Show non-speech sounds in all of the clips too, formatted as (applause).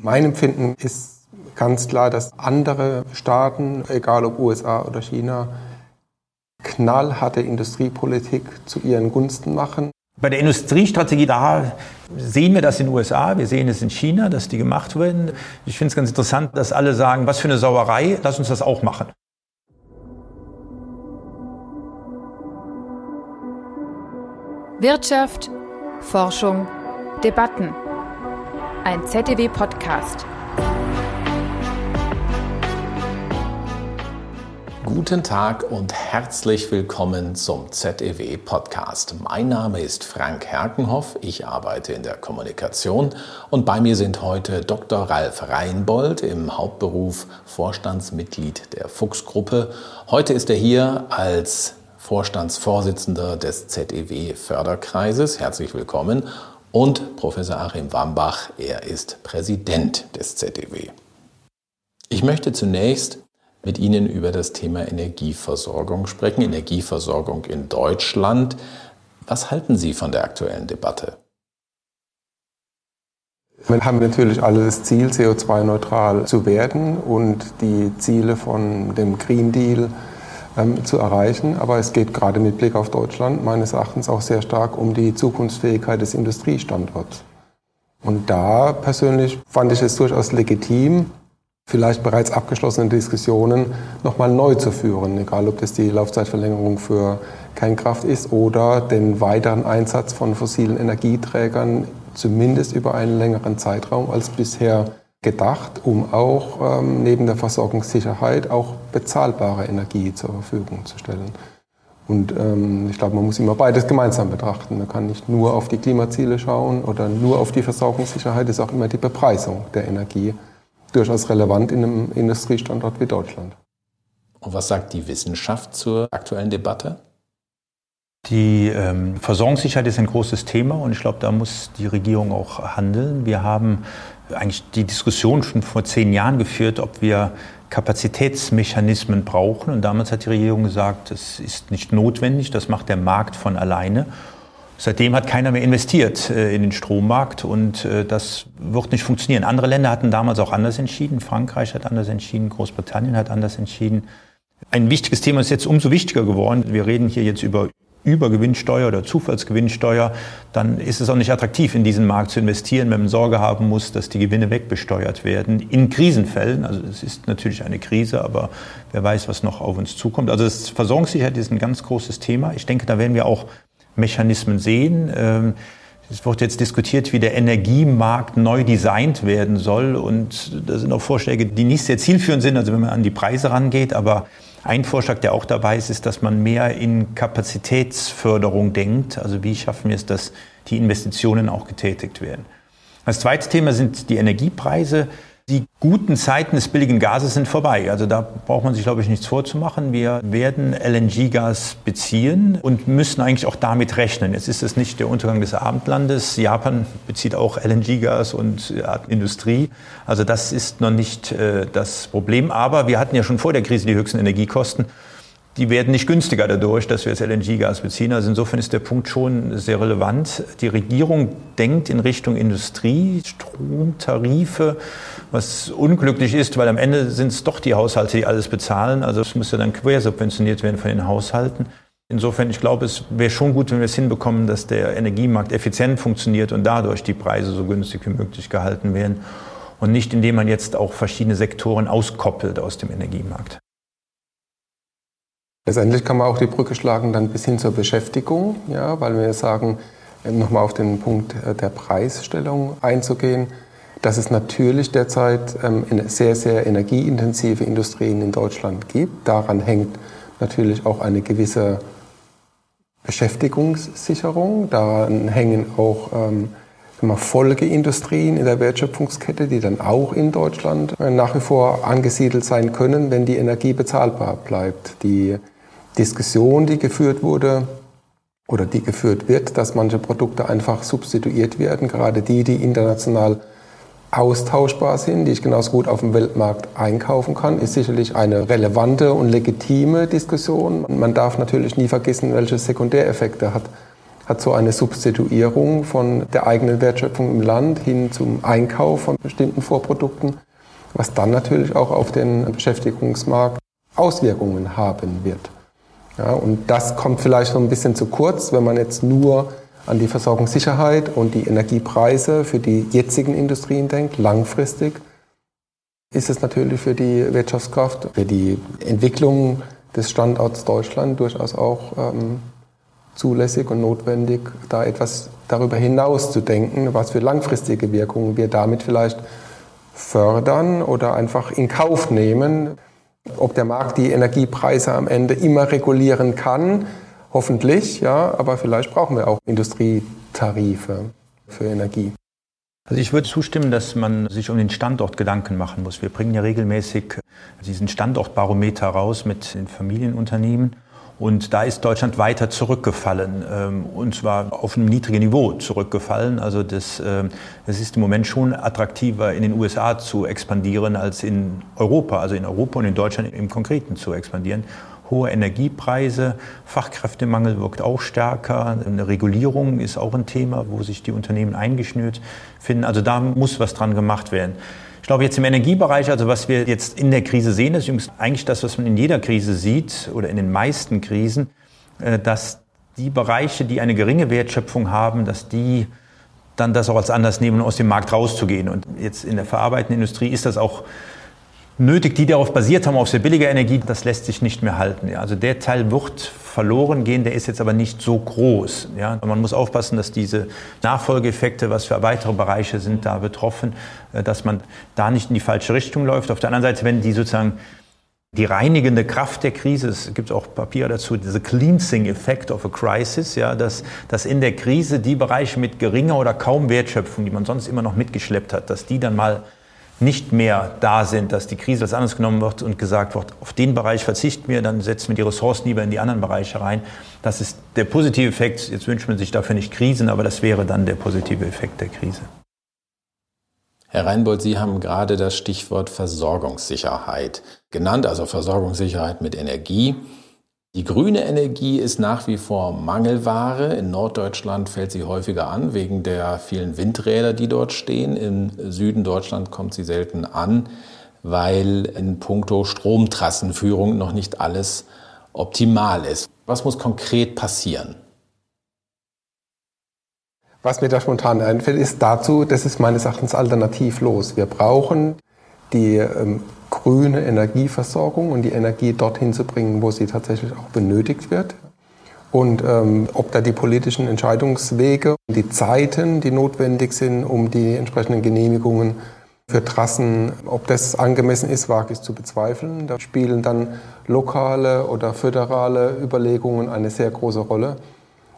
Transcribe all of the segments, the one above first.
Mein Empfinden ist ganz klar, dass andere Staaten, egal ob USA oder China, knallharte Industriepolitik zu ihren Gunsten machen. Bei der Industriestrategie, da sehen wir das in den USA, wir sehen es in China, dass die gemacht werden. Ich finde es ganz interessant, dass alle sagen, was für eine Sauerei, lass uns das auch machen. Wirtschaft, Forschung, Debatten. Ein ZDW-Podcast. Guten Tag und herzlich willkommen zum ZEW Podcast. Mein Name ist Frank Herkenhoff, ich arbeite in der Kommunikation und bei mir sind heute Dr. Ralf Reinbold im Hauptberuf Vorstandsmitglied der Fuchsgruppe. Heute ist er hier als Vorstandsvorsitzender des ZEW Förderkreises. Herzlich willkommen. Und Professor Achim Wambach, er ist Präsident des ZEW. Ich möchte zunächst mit Ihnen über das Thema Energieversorgung sprechen, Energieversorgung in Deutschland. Was halten Sie von der aktuellen Debatte? Wir haben natürlich alle das Ziel, CO2-neutral zu werden und die Ziele von dem Green Deal ähm, zu erreichen. Aber es geht gerade mit Blick auf Deutschland meines Erachtens auch sehr stark um die Zukunftsfähigkeit des Industriestandorts. Und da persönlich fand ich es durchaus legitim, vielleicht bereits abgeschlossene Diskussionen nochmal neu zu führen, egal ob das die Laufzeitverlängerung für Kernkraft ist oder den weiteren Einsatz von fossilen Energieträgern zumindest über einen längeren Zeitraum als bisher gedacht, um auch ähm, neben der Versorgungssicherheit auch bezahlbare Energie zur Verfügung zu stellen. Und ähm, ich glaube, man muss immer beides gemeinsam betrachten. Man kann nicht nur auf die Klimaziele schauen oder nur auf die Versorgungssicherheit, ist auch immer die Bepreisung der Energie durchaus relevant in einem Industriestandort wie Deutschland. Und was sagt die Wissenschaft zur aktuellen Debatte? Die ähm, Versorgungssicherheit ist ein großes Thema und ich glaube, da muss die Regierung auch handeln. Wir haben eigentlich die Diskussion schon vor zehn Jahren geführt, ob wir Kapazitätsmechanismen brauchen. Und damals hat die Regierung gesagt, das ist nicht notwendig, das macht der Markt von alleine. Seitdem hat keiner mehr investiert äh, in den Strommarkt und äh, das wird nicht funktionieren. Andere Länder hatten damals auch anders entschieden. Frankreich hat anders entschieden, Großbritannien hat anders entschieden. Ein wichtiges Thema ist jetzt umso wichtiger geworden. Wir reden hier jetzt über Übergewinnsteuer oder Zufallsgewinnsteuer, dann ist es auch nicht attraktiv, in diesen Markt zu investieren, wenn man Sorge haben muss, dass die Gewinne wegbesteuert werden. In Krisenfällen, also es ist natürlich eine Krise, aber wer weiß, was noch auf uns zukommt. Also das Versorgungssicherheit ist ein ganz großes Thema. Ich denke, da werden wir auch Mechanismen sehen. Ähm, es wird jetzt diskutiert, wie der Energiemarkt neu designt werden soll. Und da sind auch Vorschläge, die nicht sehr zielführend sind, also wenn man an die Preise rangeht. Aber ein Vorschlag, der auch dabei ist, ist, dass man mehr in Kapazitätsförderung denkt. Also wie schaffen wir es, dass die Investitionen auch getätigt werden. Das zweite Thema sind die Energiepreise. Die guten Zeiten des billigen Gases sind vorbei. Also da braucht man sich, glaube ich, nichts vorzumachen. Wir werden LNG-Gas beziehen und müssen eigentlich auch damit rechnen. Jetzt ist es nicht der Untergang des Abendlandes. Japan bezieht auch LNG-Gas und Industrie. Also das ist noch nicht äh, das Problem. Aber wir hatten ja schon vor der Krise die höchsten Energiekosten die werden nicht günstiger dadurch, dass wir jetzt LNG-Gas beziehen. Also insofern ist der Punkt schon sehr relevant. Die Regierung denkt in Richtung Industrie, Stromtarife, was unglücklich ist, weil am Ende sind es doch die Haushalte, die alles bezahlen. Also es muss ja dann quersubventioniert werden von den Haushalten. Insofern, ich glaube, es wäre schon gut, wenn wir es hinbekommen, dass der Energiemarkt effizient funktioniert und dadurch die Preise so günstig wie möglich gehalten werden und nicht indem man jetzt auch verschiedene Sektoren auskoppelt aus dem Energiemarkt. Letztendlich kann man auch die Brücke schlagen dann bis hin zur Beschäftigung, ja, weil wir sagen, nochmal auf den Punkt äh, der Preisstellung einzugehen, dass es natürlich derzeit ähm, sehr, sehr energieintensive Industrien in Deutschland gibt. Daran hängt natürlich auch eine gewisse Beschäftigungssicherung. Daran hängen auch ähm, Folgeindustrien in der Wertschöpfungskette, die dann auch in Deutschland äh, nach wie vor angesiedelt sein können, wenn die Energie bezahlbar bleibt. Die Diskussion, die geführt wurde oder die geführt wird, dass manche Produkte einfach substituiert werden, gerade die, die international austauschbar sind, die ich genauso gut auf dem Weltmarkt einkaufen kann, ist sicherlich eine relevante und legitime Diskussion. Man darf natürlich nie vergessen, welche Sekundäreffekte hat hat so eine Substituierung von der eigenen Wertschöpfung im Land hin zum Einkauf von bestimmten Vorprodukten, was dann natürlich auch auf den Beschäftigungsmarkt Auswirkungen haben wird. Ja, und das kommt vielleicht so ein bisschen zu kurz, wenn man jetzt nur an die Versorgungssicherheit und die Energiepreise für die jetzigen Industrien denkt, langfristig ist es natürlich für die Wirtschaftskraft, für die Entwicklung des Standorts Deutschland durchaus auch ähm, zulässig und notwendig, da etwas darüber hinaus zu denken, was für langfristige Wirkungen wir damit vielleicht fördern oder einfach in Kauf nehmen. Ob der Markt die Energiepreise am Ende immer regulieren kann, hoffentlich, ja, aber vielleicht brauchen wir auch Industrietarife für Energie. Also ich würde zustimmen, dass man sich um den Standort Gedanken machen muss. Wir bringen ja regelmäßig diesen Standortbarometer raus mit den Familienunternehmen. Und da ist Deutschland weiter zurückgefallen, ähm, und zwar auf einem niedrigen Niveau zurückgefallen. Also das, ähm, das ist im Moment schon attraktiver, in den USA zu expandieren, als in Europa, also in Europa und in Deutschland im Konkreten zu expandieren hohe Energiepreise, Fachkräftemangel wirkt auch stärker, eine Regulierung ist auch ein Thema, wo sich die Unternehmen eingeschnürt finden. Also da muss was dran gemacht werden. Ich glaube, jetzt im Energiebereich, also was wir jetzt in der Krise sehen, ist eigentlich das, was man in jeder Krise sieht oder in den meisten Krisen, äh, dass die Bereiche, die eine geringe Wertschöpfung haben, dass die dann das auch als Anlass nehmen, aus dem Markt rauszugehen. Und jetzt in der verarbeitenden Industrie ist das auch nötig, die darauf basiert haben, auf sehr billige Energie, das lässt sich nicht mehr halten. Ja. Also der Teil wird verloren gehen, der ist jetzt aber nicht so groß. Ja. Man muss aufpassen, dass diese Nachfolgeeffekte, was für weitere Bereiche sind da betroffen, äh, dass man da nicht in die falsche Richtung läuft. Auf der anderen Seite, wenn die sozusagen die reinigende Kraft der Krise, es gibt auch Papier dazu, diese Cleansing Effect of a Crisis, ja, dass, dass in der Krise die Bereiche mit geringer oder kaum Wertschöpfung, die man sonst immer noch mitgeschleppt hat, dass die dann mal nicht mehr da sind, dass die Krise als anders genommen wird und gesagt wird, auf den Bereich verzichten wir, dann setzen wir die Ressourcen lieber in die anderen Bereiche rein. Das ist der positive Effekt. Jetzt wünscht man sich dafür nicht Krisen, aber das wäre dann der positive Effekt der Krise. Herr Reinbold, Sie haben gerade das Stichwort Versorgungssicherheit genannt, also Versorgungssicherheit mit Energie. Die grüne Energie ist nach wie vor Mangelware. In Norddeutschland fällt sie häufiger an wegen der vielen Windräder, die dort stehen. Im Süden Deutschland kommt sie selten an, weil in puncto Stromtrassenführung noch nicht alles optimal ist. Was muss konkret passieren? Was mir da spontan einfällt, ist dazu, das ist meines Erachtens alternativlos. Wir brauchen die ähm, grüne Energieversorgung und die Energie dorthin zu bringen, wo sie tatsächlich auch benötigt wird. Und ähm, ob da die politischen Entscheidungswege, die Zeiten, die notwendig sind, um die entsprechenden Genehmigungen für Trassen, ob das angemessen ist, wage ich zu bezweifeln. Da spielen dann lokale oder föderale Überlegungen eine sehr große Rolle.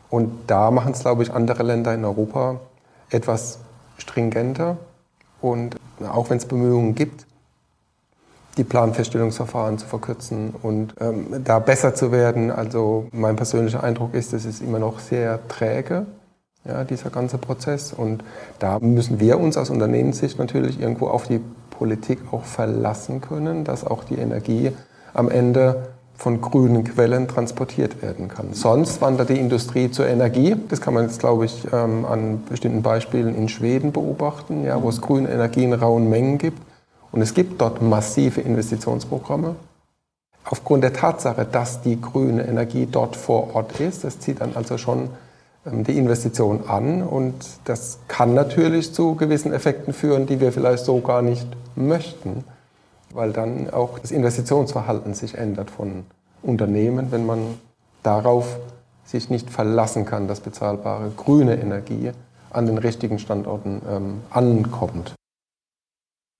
Und da machen es, glaube ich, andere Länder in Europa etwas stringenter. Und auch wenn es Bemühungen gibt, die Planfeststellungsverfahren zu verkürzen und ähm, da besser zu werden. Also mein persönlicher Eindruck ist, es ist immer noch sehr träge, ja, dieser ganze Prozess. Und da müssen wir uns aus Unternehmenssicht natürlich irgendwo auf die Politik auch verlassen können, dass auch die Energie am Ende von grünen Quellen transportiert werden kann. Sonst wandert die Industrie zur Energie. Das kann man jetzt, glaube ich, ähm, an bestimmten Beispielen in Schweden beobachten, ja, wo es grüne Energie in rauen Mengen gibt. Und es gibt dort massive Investitionsprogramme. Aufgrund der Tatsache, dass die grüne Energie dort vor Ort ist, das zieht dann also schon ähm, die Investition an und das kann natürlich zu gewissen Effekten führen, die wir vielleicht so gar nicht möchten, weil dann auch das Investitionsverhalten sich ändert von Unternehmen, wenn man darauf sich nicht verlassen kann, dass bezahlbare grüne Energie an den richtigen Standorten ähm, ankommt.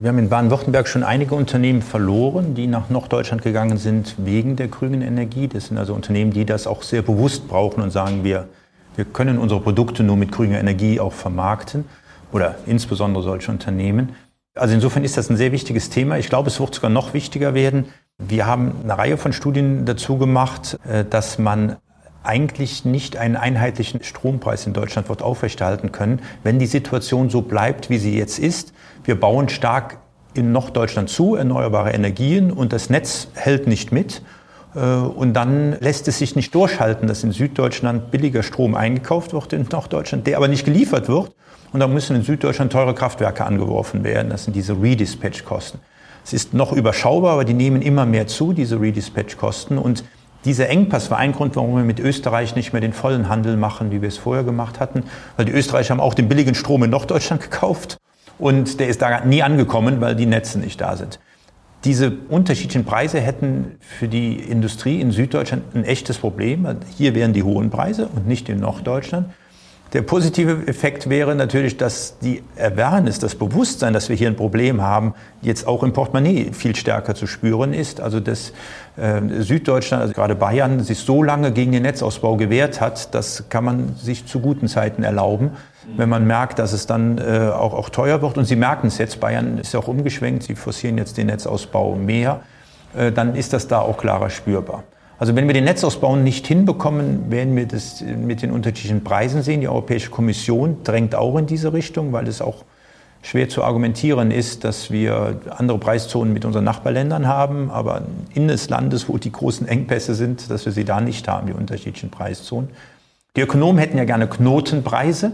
Wir haben in Baden-Württemberg schon einige Unternehmen verloren, die nach Norddeutschland gegangen sind wegen der grünen Energie. Das sind also Unternehmen, die das auch sehr bewusst brauchen und sagen, wir, wir können unsere Produkte nur mit grüner Energie auch vermarkten oder insbesondere solche Unternehmen. Also insofern ist das ein sehr wichtiges Thema. Ich glaube, es wird sogar noch wichtiger werden. Wir haben eine Reihe von Studien dazu gemacht, äh, dass man eigentlich nicht einen einheitlichen Strompreis in Deutschland wird aufrechterhalten können, wenn die Situation so bleibt, wie sie jetzt ist. Wir bauen stark in Norddeutschland zu, erneuerbare Energien, und das Netz hält nicht mit. Äh, und dann lässt es sich nicht durchhalten, dass in Süddeutschland billiger Strom eingekauft wird in Norddeutschland, der aber nicht geliefert wird. Und dann müssen in Süddeutschland teure Kraftwerke angeworfen werden. Das sind diese Redispatch-Kosten. Es ist noch überschaubar, aber die nehmen immer mehr zu, diese Redispatch-Kosten. Und dieser Engpass war ein Grund, warum wir mit Österreich nicht mehr den vollen Handel machen, wie wir es vorher gemacht hatten. Weil die Österreicher haben auch den billigen Strom in Norddeutschland (laughs) gekauft. Und der ist da nie angekommen, weil die Netze nicht da sind. Diese unterschiedlichen Preise hätten für die Industrie in Süddeutschland ein echtes Problem. Hier wären die hohen Preise und nicht in Norddeutschland. Der positive Effekt wäre natürlich, dass die Awareness, das Bewusstsein, dass wir hier ein Problem haben, jetzt auch im Portemonnaie viel stärker zu spüren ist. Also dass Süddeutschland, also gerade Bayern, sich so lange gegen den Netzausbau gewehrt hat, das kann man sich zu guten Zeiten erlauben. Wenn man merkt, dass es dann äh, auch, auch teuer wird, und Sie merken es jetzt, Bayern ist ja auch umgeschwenkt, Sie forcieren jetzt den Netzausbau mehr, äh, dann ist das da auch klarer spürbar. Also wenn wir den Netzausbau nicht hinbekommen, werden wir das mit den unterschiedlichen Preisen sehen. Die Europäische Kommission drängt auch in diese Richtung, weil es auch schwer zu argumentieren ist, dass wir andere Preiszonen mit unseren Nachbarländern haben, aber in des Landes, wo die großen Engpässe sind, dass wir sie da nicht haben, die unterschiedlichen Preiszonen. Die Ökonomen hätten ja gerne Knotenpreise.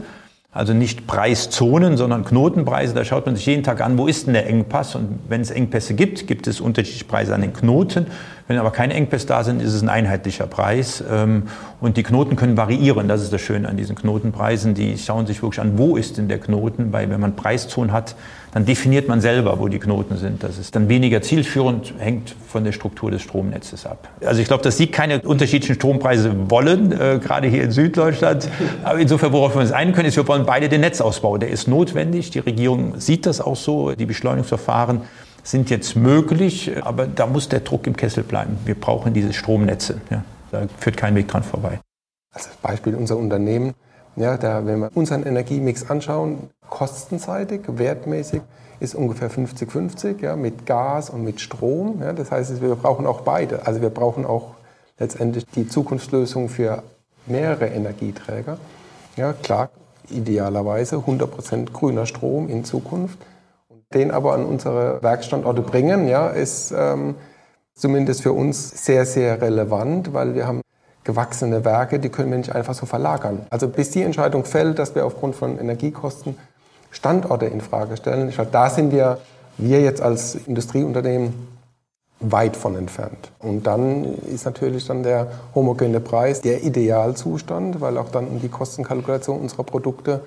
Also nicht Preiszonen, sondern Knotenpreise. Da schaut man sich jeden Tag an, wo ist denn der Engpass? Und wenn es Engpässe gibt, gibt es unterschiedliche Preise an den Knoten. Wenn aber keine Engpässe da sind, ist es ein einheitlicher Preis. Ähm, und die Knoten können variieren. Das ist das Schöne an diesen Knotenpreisen. Die schauen sich wirklich an, wo ist denn der Knoten? Weil wenn man Preiszonen hat, dann definiert man selber, wo die Knoten sind. Das ist dann weniger zielführend, hängt von der Struktur des Stromnetzes ab. Also ich glaube, dass Sie keine unterschiedlichen Strompreise wollen, äh, gerade hier in Süddeutschland. Aber insofern, worauf wir uns einigen können, ist, wir wollen beide den Netzausbau. Der ist notwendig. Die Regierung sieht das auch so. Die Beschleunigungsverfahren sind jetzt möglich, aber da muss der Druck im Kessel bleiben. Wir brauchen diese Stromnetze. Ja. Da führt kein Weg dran vorbei. Als Beispiel unser Unternehmen ja, da, wenn wir unseren Energiemix anschauen, kostenseitig, wertmäßig ist ungefähr 50-50 ja, mit Gas und mit Strom. Ja, das heißt, wir brauchen auch beide. Also wir brauchen auch letztendlich die Zukunftslösung für mehrere Energieträger. Ja, klar, idealerweise 100% grüner Strom in Zukunft. Den aber an unsere Werkstandorte bringen, ja, ist ähm, zumindest für uns sehr, sehr relevant, weil wir haben gewachsene Werke, die können wir nicht einfach so verlagern. Also bis die Entscheidung fällt, dass wir aufgrund von Energiekosten Standorte in Frage stellen, ich glaube, da sind wir, wir jetzt als Industrieunternehmen weit von entfernt. Und dann ist natürlich dann der homogene Preis der Idealzustand, weil auch dann die Kostenkalkulation unserer Produkte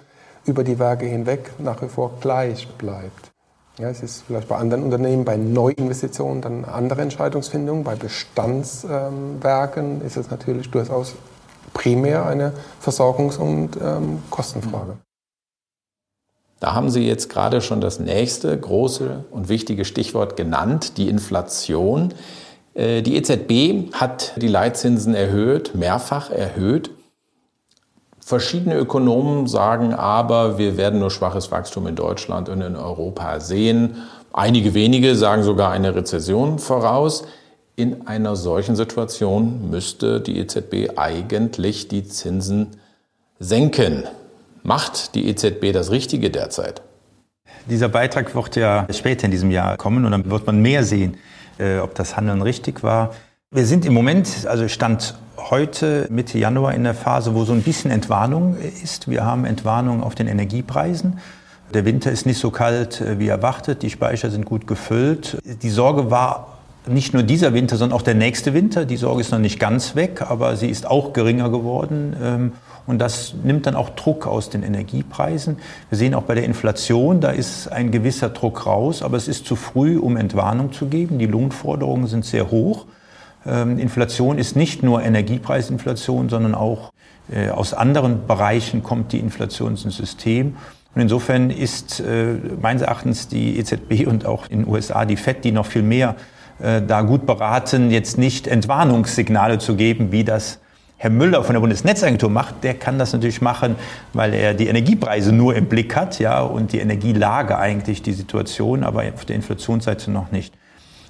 über die Werke hinweg nach wie vor gleich bleibt. Ja, es ist vielleicht bei anderen Unternehmen, bei Neuinvestitionen dann eine andere Entscheidungsfindung. Bei Bestandswerken ähm, ist es natürlich durchaus primär eine Versorgungs- und ähm, Kostenfrage. Da haben Sie jetzt gerade schon das nächste große und wichtige Stichwort genannt, die Inflation. Äh, die EZB hat die Leitzinsen erhöht, mehrfach erhöht. Verschiedene Ökonomen sagen aber, wir werden nur schwaches Wachstum in Deutschland und in Europa sehen. Einige wenige sagen sogar eine Rezession voraus. In einer solchen Situation müsste die EZB eigentlich die Zinsen senken. Macht die EZB das Richtige derzeit? Dieser Beitrag wird ja später in diesem Jahr kommen und dann wird man mehr sehen, äh, ob das Handeln richtig war. Wir sind im Moment, also Stand heute Mitte Januar in der Phase, wo so ein bisschen Entwarnung ist. Wir haben Entwarnung auf den Energiepreisen. Der Winter ist nicht so kalt äh, wie erwartet. Die Speicher sind gut gefüllt. Die Sorge war nicht nur dieser Winter, sondern auch der nächste Winter. Die Sorge ist noch nicht ganz weg, aber sie ist auch geringer geworden. Ähm, und das nimmt dann auch Druck aus den Energiepreisen. Wir sehen auch bei der Inflation, da ist ein gewisser Druck raus, aber es ist zu früh, um Entwarnung zu geben. Die Lohnforderungen sind sehr hoch. Ähm, Inflation ist nicht nur Energiepreisinflation, sondern auch äh, aus anderen Bereichen kommt die Inflation ins System. Und insofern ist äh, meines Erachtens die EZB und auch in den USA die FED, die noch viel mehr äh, da gut beraten, jetzt nicht Entwarnungssignale zu geben, wie das Herr Müller von der Bundesnetzagentur macht, der kann das natürlich machen, weil er die Energiepreise nur im Blick hat, ja, und die Energielage eigentlich die Situation, aber auf der Inflationsseite noch nicht.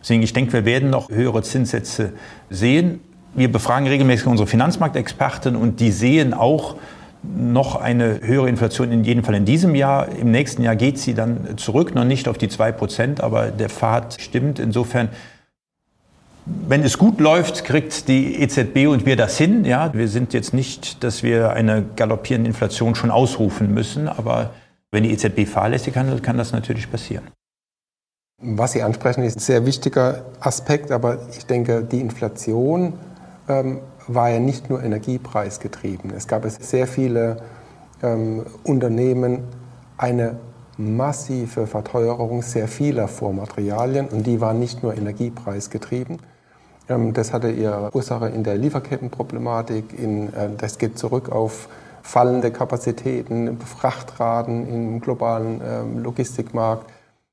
Deswegen, ich denke, wir werden noch höhere Zinssätze sehen. Wir befragen regelmäßig unsere Finanzmarktexperten und die sehen auch noch eine höhere Inflation in jedem Fall in diesem Jahr. Im nächsten Jahr geht sie dann zurück, noch nicht auf die zwei Prozent, aber der Pfad stimmt. Insofern wenn es gut läuft, kriegt die EZB und wir das hin. Ja, wir sind jetzt nicht, dass wir eine galoppierende Inflation schon ausrufen müssen, aber wenn die EZB fahrlässig handelt, kann das natürlich passieren. Was Sie ansprechen, ist ein sehr wichtiger Aspekt, aber ich denke, die Inflation ähm, war ja nicht nur energiepreisgetrieben. Es gab sehr viele ähm, Unternehmen, eine massive Verteuerung sehr vieler Vormaterialien und die war nicht nur energiepreisgetrieben. Ähm, das hatte ihre Ursache in der Lieferkettenproblematik, in, äh, das geht zurück auf fallende Kapazitäten, Frachtraten im globalen ähm, Logistikmarkt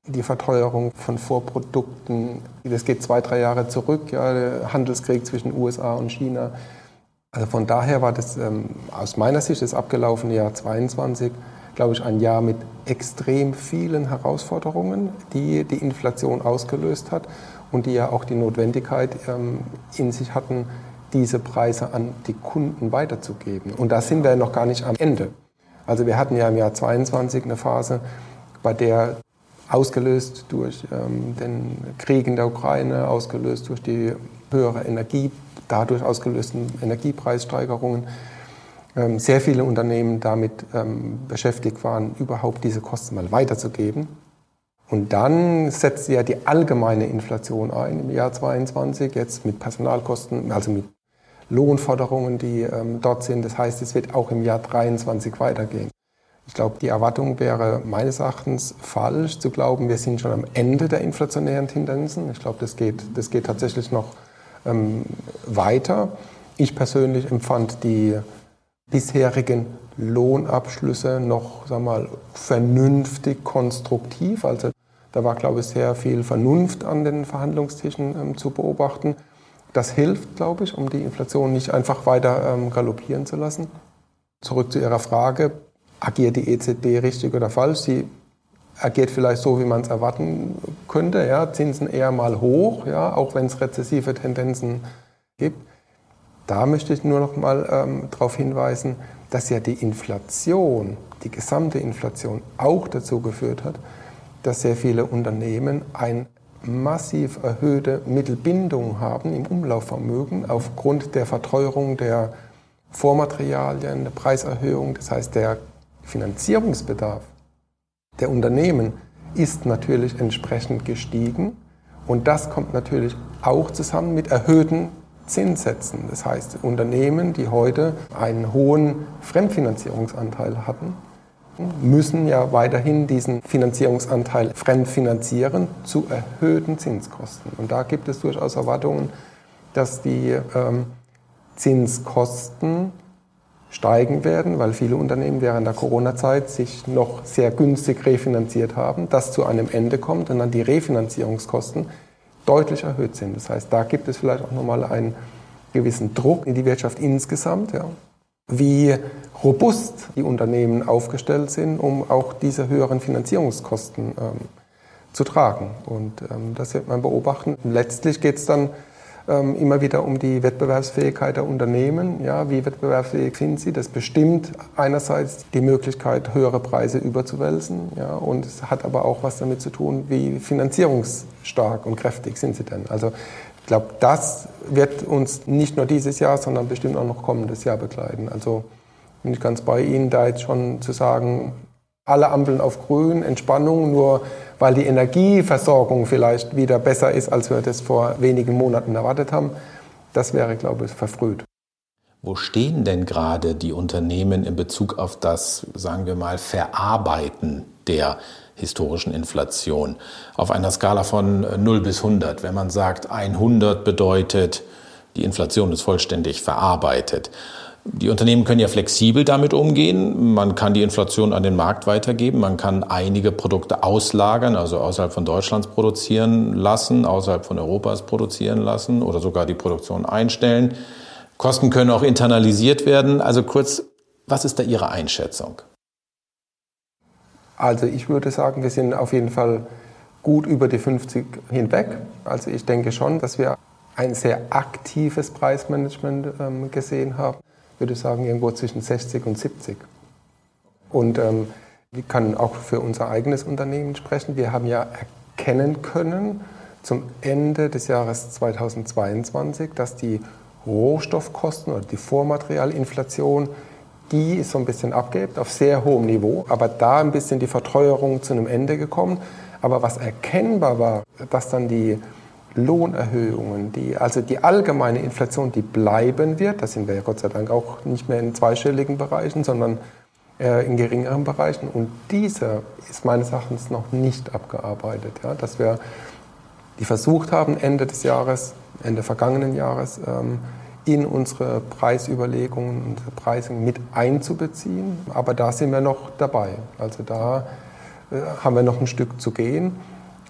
die Verteuerung von Vorprodukten, das geht zwei, drei Jahre zurück, ja, der Handelskrieg zwischen USA und China. Also von daher war das ähm, aus meiner Sicht das abgelaufene Jahr 22, glaube ich, ein Jahr mit extrem vielen Herausforderungen, die die Inflation ausgelöst hat und die ja auch die Notwendigkeit ähm, in sich hatten, diese Preise an die Kunden weiterzugeben. Und da sind wir noch gar nicht am Ende. Also wir hatten ja im Jahr 22 eine Phase, bei der ausgelöst durch ähm, den Krieg in der Ukraine, ausgelöst durch die höhere Energie, dadurch ausgelösten Energiepreissteigerungen. Ähm, sehr viele Unternehmen damit ähm, beschäftigt waren, überhaupt diese Kosten mal weiterzugeben. Und dann setzt ja die allgemeine Inflation ein im Jahr 22, jetzt mit Personalkosten, also mit Lohnforderungen, die ähm, dort sind. Das heißt, es wird auch im Jahr 23 weitergehen. Ich glaube, die Erwartung wäre meines Erachtens falsch zu glauben, wir sind schon am Ende der inflationären Tendenzen. Ich glaube, das geht, das geht tatsächlich noch ähm, weiter. Ich persönlich empfand die bisherigen Lohnabschlüsse noch sag mal, vernünftig konstruktiv. Also da war, glaube ich, sehr viel Vernunft an den Verhandlungstischen ähm, zu beobachten. Das hilft, glaube ich, um die Inflation nicht einfach weiter ähm, galoppieren zu lassen. Zurück zu Ihrer Frage agiert die EZB richtig oder falsch? Sie agiert vielleicht so, wie man es erwarten könnte. Ja, Zinsen eher mal hoch, ja, auch wenn es rezessive Tendenzen gibt. Da möchte ich nur noch mal ähm, darauf hinweisen, dass ja die Inflation, die gesamte Inflation auch dazu geführt hat, dass sehr viele Unternehmen ein massiv erhöhte Mittelbindung haben im Umlaufvermögen aufgrund der Verteuerung der Vormaterialien, der Preiserhöhung, das heißt der Finanzierungsbedarf der Unternehmen ist natürlich entsprechend gestiegen und das kommt natürlich auch zusammen mit erhöhten Zinssätzen. Das heißt, Unternehmen, die heute einen hohen Fremdfinanzierungsanteil hatten, müssen ja weiterhin diesen Finanzierungsanteil fremdfinanzieren zu erhöhten Zinskosten. Und da gibt es durchaus Erwartungen, dass die ähm, Zinskosten steigen werden, weil viele Unternehmen während der Corona-Zeit sich noch sehr günstig refinanziert haben, das zu einem Ende kommt und dann die Refinanzierungskosten deutlich erhöht sind. Das heißt, da gibt es vielleicht auch nochmal einen gewissen Druck in die Wirtschaft insgesamt, ja. wie robust die Unternehmen aufgestellt sind, um auch diese höheren Finanzierungskosten ähm, zu tragen. Und ähm, das wird man beobachten. Letztlich geht es dann ähm, immer wieder um die Wettbewerbsfähigkeit der Unternehmen. Ja, wie wettbewerbsfähig sind sie? Das bestimmt einerseits die Möglichkeit, höhere Preise überzuwälzen. Ja, und es hat aber auch was damit zu tun, wie finanzierungsstark und kräftig sind sie denn. Also ich glaube, das wird uns nicht nur dieses Jahr, sondern bestimmt auch noch kommendes Jahr begleiten. Also bin ich ganz bei Ihnen, da jetzt schon zu sagen, alle Ampeln auf grün, Entspannung, nur weil die Energieversorgung vielleicht wieder besser ist, als wir das vor wenigen Monaten erwartet haben. Das wäre, glaube ich, verfrüht. Wo stehen denn gerade die Unternehmen in Bezug auf das, sagen wir mal, Verarbeiten der historischen Inflation? Auf einer Skala von 0 bis 100. Wenn man sagt, 100 bedeutet, die Inflation ist vollständig verarbeitet. Die Unternehmen können ja flexibel damit umgehen. Man kann die Inflation an den Markt weitergeben. Man kann einige Produkte auslagern, also außerhalb von Deutschlands produzieren lassen, außerhalb von Europas produzieren lassen oder sogar die Produktion einstellen. Kosten können auch internalisiert werden. Also kurz, was ist da Ihre Einschätzung? Also ich würde sagen, wir sind auf jeden Fall gut über die 50 hinweg. Also ich denke schon, dass wir ein sehr aktives Preismanagement ähm, gesehen haben würde ich sagen, irgendwo zwischen 60 und 70. Und ähm, ich kann auch für unser eigenes Unternehmen sprechen. Wir haben ja erkennen können zum Ende des Jahres 2022, dass die Rohstoffkosten oder die Vormaterialinflation, die ist so ein bisschen abgehebt auf sehr hohem Niveau, aber da ein bisschen die Verteuerung zu einem Ende gekommen. Aber was erkennbar war, dass dann die Lohnerhöhungen, die, also die allgemeine Inflation, die bleiben wird, da sind wir ja Gott sei Dank auch nicht mehr in zweistelligen Bereichen, sondern äh, in geringeren Bereichen. Und dieser ist meines Erachtens noch nicht abgearbeitet. Ja? Dass wir die versucht haben, Ende des Jahres, Ende vergangenen Jahres, ähm, in unsere Preisüberlegungen, unsere Preise mit einzubeziehen. Aber da sind wir noch dabei. Also da äh, haben wir noch ein Stück zu gehen.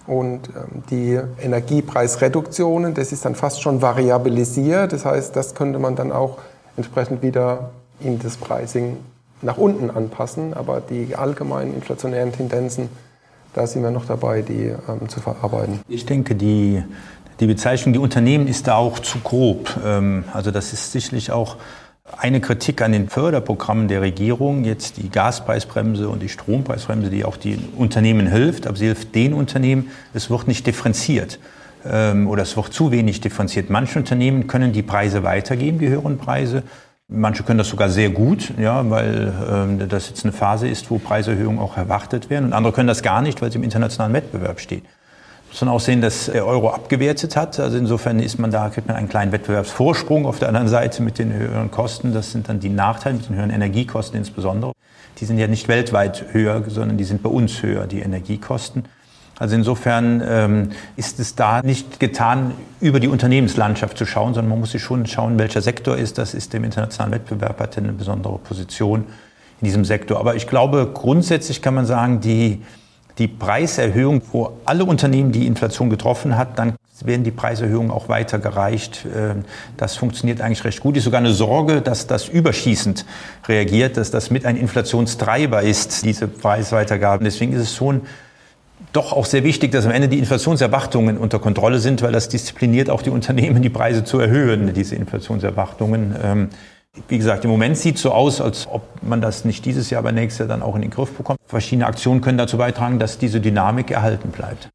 Und ähm, die Energiepreisreduktionen, das ist dann fast schon variabilisiert. Das heißt, das könnte man dann auch entsprechend wieder in das Pricing nach unten anpassen. Aber die allgemeinen inflationären Tendenzen, da sind wir noch dabei, die ähm, zu verarbeiten. Ich denke, die, die Bezeichnung, die Unternehmen ist da auch zu grob. Ähm, also das ist sicherlich auch eine Kritik an den Förderprogrammen der Regierung, jetzt die Gaspreisbremse und die Strompreisbremse, die auch den Unternehmen hilft, aber sie hilft den Unternehmen, es wird nicht differenziert ähm, oder es wird zu wenig differenziert. Manche Unternehmen können die Preise weitergeben, die höheren Preise. Manche können das sogar sehr gut, ja, weil ähm, das jetzt eine Phase ist, wo Preiserhöhungen auch erwartet werden. Und andere können das gar nicht, weil sie im internationalen Wettbewerb stehen. Muss man auch sehen, dass der Euro abgewertet hat. Also insofern ist man da, kriegt man einen kleinen Wettbewerbsvorsprung auf der anderen Seite mit den höheren Kosten. Das sind dann die Nachteile mit den höheren Energiekosten insbesondere. Die sind ja nicht weltweit höher, sondern die sind bei uns höher, die Energiekosten. Also insofern ähm, ist es da nicht getan, über die Unternehmenslandschaft zu schauen, sondern man muss sich schon schauen, welcher Sektor ist das, ist dem internationalen Wettbewerb, hat eine besondere Position in diesem Sektor. Aber ich glaube, grundsätzlich kann man sagen, die, die Preiserhöhung, wo alle Unternehmen die Inflation getroffen hat, dann werden die Preiserhöhungen auch weiter gereicht. Ähm, das funktioniert eigentlich recht gut. Es ist sogar eine Sorge, dass das überschießend reagiert, dass das mit ein Inflationstreiber ist, diese Preisweitergaben. Deswegen ist es schon doch auch sehr wichtig, dass am Ende die Inflationserwartungen unter Kontrolle sind, weil das diszipliniert auch die Unternehmen, die Preise zu erhöhen, diese Inflationserwartungen. Wie gesagt, im Moment sieht es so aus, als ob man das nicht dieses Jahr, aber nächstes Jahr dann auch in den Griff bekommt. Verschiedene Aktionen können dazu beitragen, dass diese Dynamik erhalten bleibt.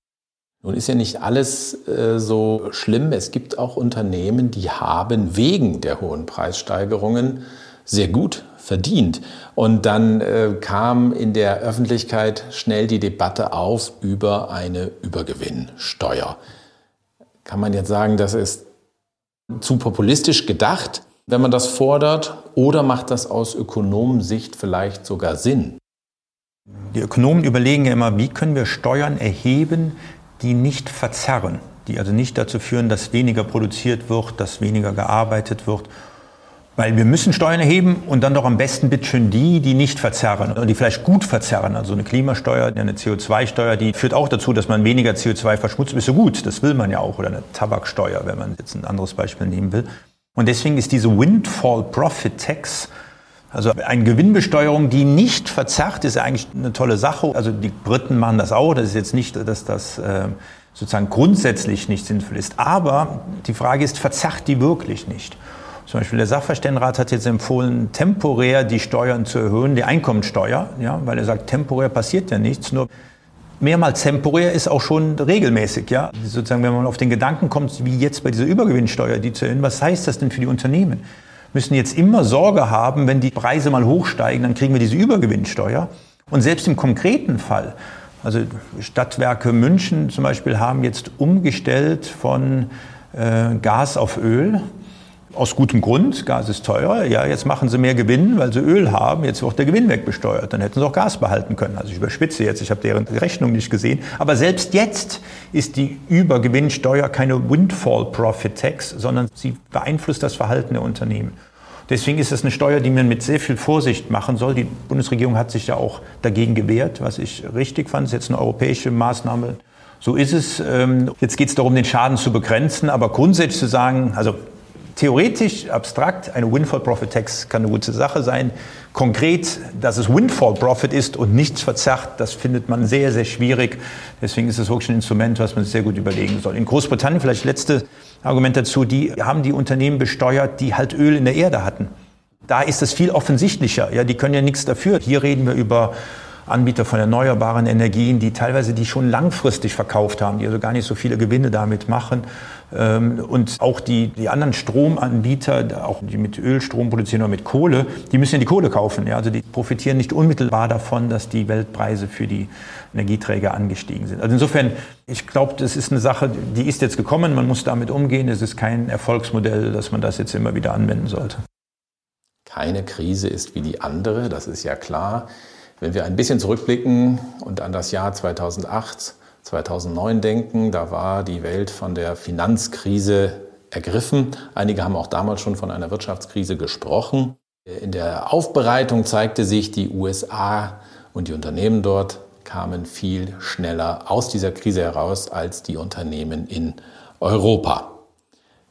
Nun ist ja nicht alles äh, so schlimm. Es gibt auch Unternehmen, die haben wegen der hohen Preissteigerungen sehr gut verdient. Und dann äh, kam in der Öffentlichkeit schnell die Debatte auf über eine Übergewinnsteuer. Kann man jetzt sagen, das ist zu populistisch gedacht, wenn man das fordert, oder macht das aus Ökonomensicht vielleicht sogar Sinn? Die Ökonomen überlegen ja immer, wie können wir Steuern erheben, die nicht verzerren, die also nicht dazu führen, dass weniger produziert wird, dass weniger gearbeitet wird weil wir müssen Steuern erheben und dann doch am besten bitteschön die, die nicht verzerren und die vielleicht gut verzerren. Also eine Klimasteuer, eine CO2-Steuer, die führt auch dazu, dass man weniger CO2 verschmutzt. Ist so gut, das will man ja auch. Oder eine Tabaksteuer, wenn man jetzt ein anderes Beispiel nehmen will. Und deswegen ist diese Windfall Profit Tax, also eine Gewinnbesteuerung, die nicht verzerrt, ist eigentlich eine tolle Sache. Also die Briten machen das auch. Das ist jetzt nicht, dass das äh, sozusagen grundsätzlich nicht sinnvoll ist. Aber die Frage ist, verzerrt die wirklich nicht? Zum Beispiel der Sachverständigenrat hat jetzt empfohlen, temporär die Steuern zu erhöhen, die Einkommensteuer, ja, weil er sagt, temporär passiert ja nichts, nur mehrmals temporär ist auch schon regelmäßig, ja. Sozusagen, wenn man auf den Gedanken kommt, wie jetzt bei dieser Übergewinnsteuer, die zu erhöhen, was heißt das denn für die Unternehmen? Müssen jetzt immer Sorge haben, wenn die Preise mal hochsteigen, dann kriegen wir diese Übergewinnsteuer. Und selbst im konkreten Fall, also Stadtwerke München zum Beispiel haben jetzt umgestellt von äh, Gas auf Öl aus gutem Grund, Gas ist teuer, ja, jetzt machen sie mehr Gewinn, weil sie Öl haben, jetzt wird der Gewinn wegbesteuert, dann hätten sie auch Gas behalten können. Also ich überspitze jetzt, ich habe deren Rechnung nicht gesehen, aber selbst jetzt ist die Übergewinnsteuer keine Windfall Profit Tax, sondern sie beeinflusst das Verhalten der Unternehmen. Deswegen ist es eine Steuer, die man mit sehr viel Vorsicht machen soll. Die Bundesregierung hat sich ja auch dagegen gewehrt, was ich richtig fand. Das ist jetzt eine europäische Maßnahme. So ist es. Ähm, jetzt geht es darum, den Schaden zu begrenzen. Aber grundsätzlich zu sagen, also theoretisch, abstrakt, eine Windfall Profit Tax kann eine gute Sache sein. Konkret, dass es Windfall Profit ist und nichts verzerrt, das findet man sehr, sehr schwierig. Deswegen ist es wirklich ein Instrument, was man sich sehr gut überlegen soll. In Großbritannien, vielleicht letzte Argument dazu, die haben die Unternehmen besteuert, die halt Öl in der Erde hatten. Da ist es viel offensichtlicher. Ja, die können ja nichts dafür. Hier reden wir über Anbieter von erneuerbaren Energien, die teilweise die schon langfristig verkauft haben, die also gar nicht so viele Gewinne damit machen. Ähm, und auch die, die anderen Stromanbieter, auch die mit Ölstrom produzieren oder mit Kohle, die müssen ja die Kohle kaufen. Ja? Also die profitieren nicht unmittelbar davon, dass die Weltpreise für die Energieträger angestiegen sind. Also insofern, ich glaube, das ist eine Sache, die ist jetzt gekommen, man muss damit umgehen. Es ist kein Erfolgsmodell, dass man das jetzt immer wieder anwenden sollte. Keine Krise ist wie die andere, das ist ja klar. Wenn wir ein bisschen zurückblicken und an das Jahr 2008, 2009 denken, da war die Welt von der Finanzkrise ergriffen. Einige haben auch damals schon von einer Wirtschaftskrise gesprochen. In der Aufbereitung zeigte sich, die USA und die Unternehmen dort kamen viel schneller aus dieser Krise heraus als die Unternehmen in Europa.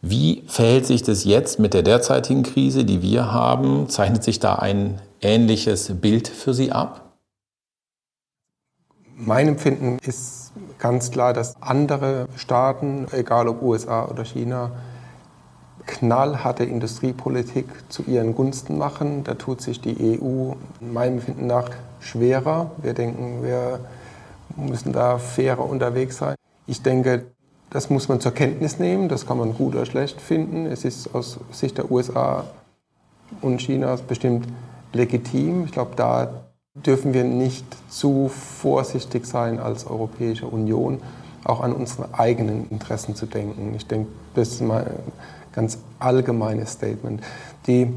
Wie verhält sich das jetzt mit der derzeitigen Krise, die wir haben? Zeichnet sich da ein ähnliches Bild für Sie ab? Mein Empfinden ist ganz klar, dass andere Staaten, egal ob USA oder China, knallharte Industriepolitik zu ihren Gunsten machen. Da tut sich die EU meinem Empfinden nach schwerer. Wir denken, wir müssen da fairer unterwegs sein. Ich denke, das muss man zur Kenntnis nehmen, das kann man gut oder schlecht finden. Es ist aus Sicht der USA und Chinas bestimmt legitim. Ich glaube, da dürfen wir nicht zu vorsichtig sein als Europäische Union, auch an unsere eigenen Interessen zu denken. Ich denke, das ist mal ein ganz allgemeines Statement. Die,